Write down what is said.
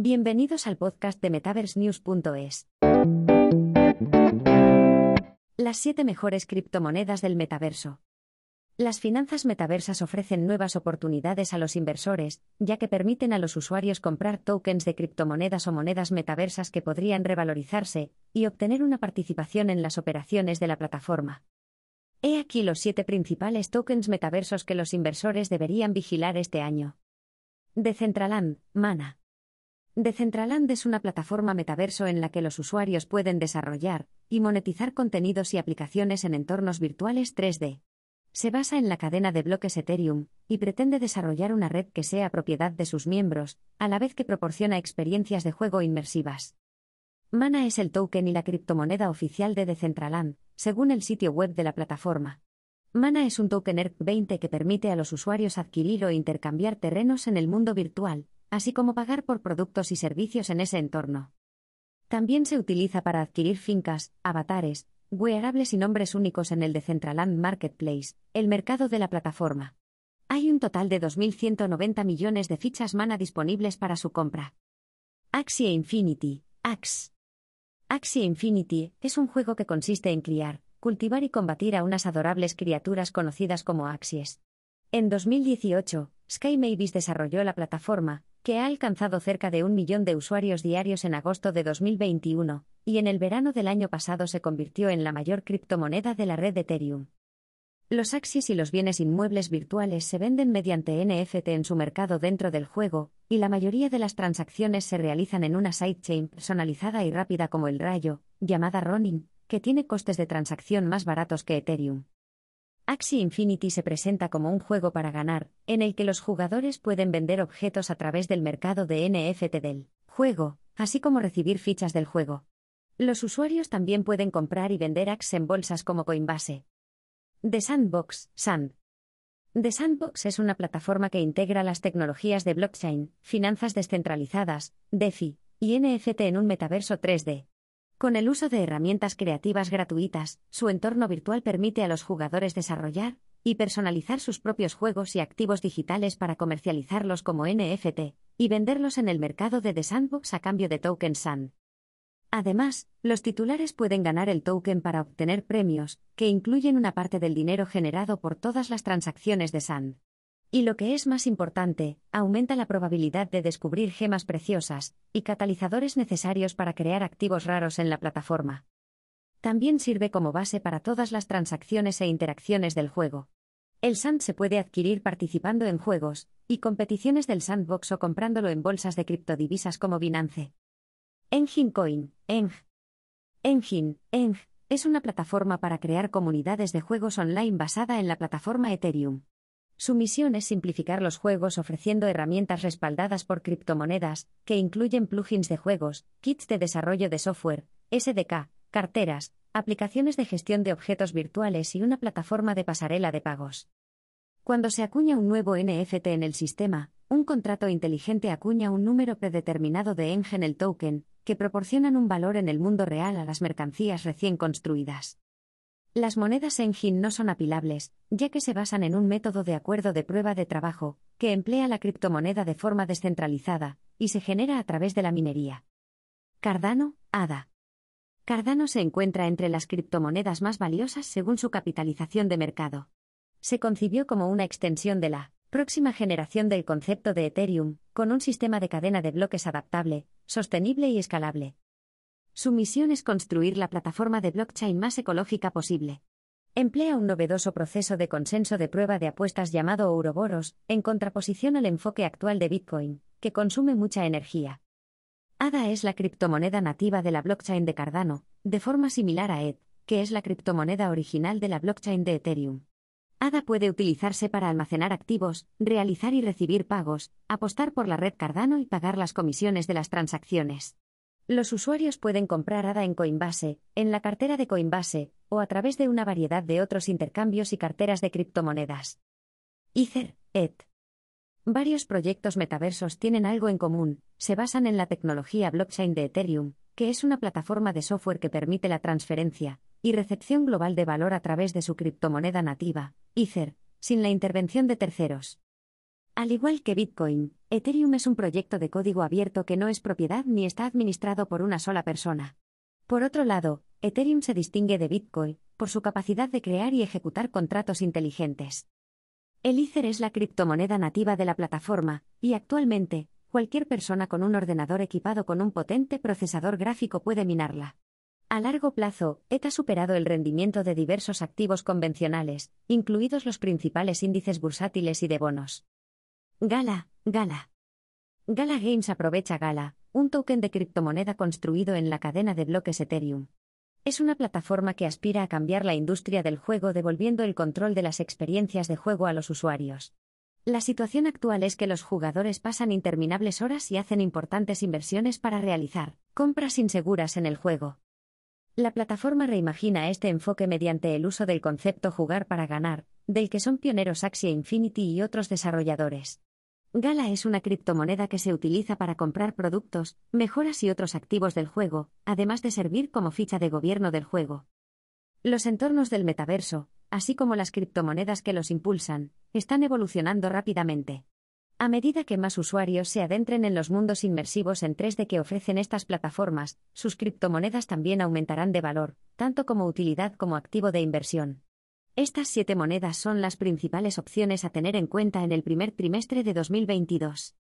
Bienvenidos al podcast de MetaverseNews.es. Las 7 mejores criptomonedas del metaverso. Las finanzas metaversas ofrecen nuevas oportunidades a los inversores, ya que permiten a los usuarios comprar tokens de criptomonedas o monedas metaversas que podrían revalorizarse y obtener una participación en las operaciones de la plataforma. He aquí los siete principales tokens metaversos que los inversores deberían vigilar este año. Decentraland, Mana. Decentraland es una plataforma metaverso en la que los usuarios pueden desarrollar y monetizar contenidos y aplicaciones en entornos virtuales 3D. Se basa en la cadena de bloques Ethereum y pretende desarrollar una red que sea propiedad de sus miembros, a la vez que proporciona experiencias de juego inmersivas. Mana es el token y la criptomoneda oficial de Decentraland, según el sitio web de la plataforma. Mana es un token ERC20 que permite a los usuarios adquirir o intercambiar terrenos en el mundo virtual, así como pagar por productos y servicios en ese entorno. También se utiliza para adquirir fincas, avatares, wearables y nombres únicos en el Decentraland Marketplace, el mercado de la plataforma. Hay un total de 2.190 millones de fichas mana disponibles para su compra. Axie Infinity, AX. Axie Infinity es un juego que consiste en criar, cultivar y combatir a unas adorables criaturas conocidas como Axies. En 2018, Sky Mavis desarrolló la plataforma, que ha alcanzado cerca de un millón de usuarios diarios en agosto de 2021, y en el verano del año pasado se convirtió en la mayor criptomoneda de la red Ethereum. Los Axis y los bienes inmuebles virtuales se venden mediante NFT en su mercado dentro del juego, y la mayoría de las transacciones se realizan en una sidechain personalizada y rápida como el Rayo, llamada Ronin, que tiene costes de transacción más baratos que Ethereum. Axie Infinity se presenta como un juego para ganar, en el que los jugadores pueden vender objetos a través del mercado de NFT del juego, así como recibir fichas del juego. Los usuarios también pueden comprar y vender Axe en bolsas como Coinbase. The Sandbox, Sand. The Sandbox es una plataforma que integra las tecnologías de blockchain, finanzas descentralizadas, DeFi y NFT en un metaverso 3D. Con el uso de herramientas creativas gratuitas, su entorno virtual permite a los jugadores desarrollar y personalizar sus propios juegos y activos digitales para comercializarlos como NFT y venderlos en el mercado de The Sandbox a cambio de tokens SAN. Además, los titulares pueden ganar el token para obtener premios, que incluyen una parte del dinero generado por todas las transacciones de SAN. Y lo que es más importante, aumenta la probabilidad de descubrir gemas preciosas y catalizadores necesarios para crear activos raros en la plataforma. También sirve como base para todas las transacciones e interacciones del juego. El SAND se puede adquirir participando en juegos y competiciones del sandbox o comprándolo en bolsas de criptodivisas como Binance. Engine Coin, ENG. Engine, ENG, es una plataforma para crear comunidades de juegos online basada en la plataforma Ethereum. Su misión es simplificar los juegos ofreciendo herramientas respaldadas por criptomonedas, que incluyen plugins de juegos, kits de desarrollo de software, SDK, carteras, aplicaciones de gestión de objetos virtuales y una plataforma de pasarela de pagos. Cuando se acuña un nuevo NFT en el sistema, un contrato inteligente acuña un número predeterminado de en el token, que proporcionan un valor en el mundo real a las mercancías recién construidas. Las monedas Engine no son apilables, ya que se basan en un método de acuerdo de prueba de trabajo, que emplea la criptomoneda de forma descentralizada, y se genera a través de la minería. Cardano, ADA. Cardano se encuentra entre las criptomonedas más valiosas según su capitalización de mercado. Se concibió como una extensión de la próxima generación del concepto de Ethereum, con un sistema de cadena de bloques adaptable, sostenible y escalable. Su misión es construir la plataforma de blockchain más ecológica posible. Emplea un novedoso proceso de consenso de prueba de apuestas llamado Ouroboros, en contraposición al enfoque actual de Bitcoin, que consume mucha energía. ADA es la criptomoneda nativa de la blockchain de Cardano, de forma similar a ETH, que es la criptomoneda original de la blockchain de Ethereum. ADA puede utilizarse para almacenar activos, realizar y recibir pagos, apostar por la red Cardano y pagar las comisiones de las transacciones. Los usuarios pueden comprar ADA en Coinbase, en la cartera de Coinbase, o a través de una variedad de otros intercambios y carteras de criptomonedas. Ether, ETH. Varios proyectos metaversos tienen algo en común, se basan en la tecnología blockchain de Ethereum, que es una plataforma de software que permite la transferencia y recepción global de valor a través de su criptomoneda nativa, Ether, sin la intervención de terceros. Al igual que Bitcoin, Ethereum es un proyecto de código abierto que no es propiedad ni está administrado por una sola persona. Por otro lado, Ethereum se distingue de Bitcoin por su capacidad de crear y ejecutar contratos inteligentes. El Ether es la criptomoneda nativa de la plataforma, y actualmente, cualquier persona con un ordenador equipado con un potente procesador gráfico puede minarla. A largo plazo, ETH ha superado el rendimiento de diversos activos convencionales, incluidos los principales índices bursátiles y de bonos. Gala, Gala. Gala Games aprovecha Gala, un token de criptomoneda construido en la cadena de bloques Ethereum. Es una plataforma que aspira a cambiar la industria del juego devolviendo el control de las experiencias de juego a los usuarios. La situación actual es que los jugadores pasan interminables horas y hacen importantes inversiones para realizar compras inseguras en el juego. La plataforma reimagina este enfoque mediante el uso del concepto jugar para ganar, del que son pioneros Axie Infinity y otros desarrolladores. Gala es una criptomoneda que se utiliza para comprar productos, mejoras y otros activos del juego, además de servir como ficha de gobierno del juego. Los entornos del metaverso, así como las criptomonedas que los impulsan, están evolucionando rápidamente. A medida que más usuarios se adentren en los mundos inmersivos en 3D que ofrecen estas plataformas, sus criptomonedas también aumentarán de valor, tanto como utilidad como activo de inversión. Estas siete monedas son las principales opciones a tener en cuenta en el primer trimestre de 2022.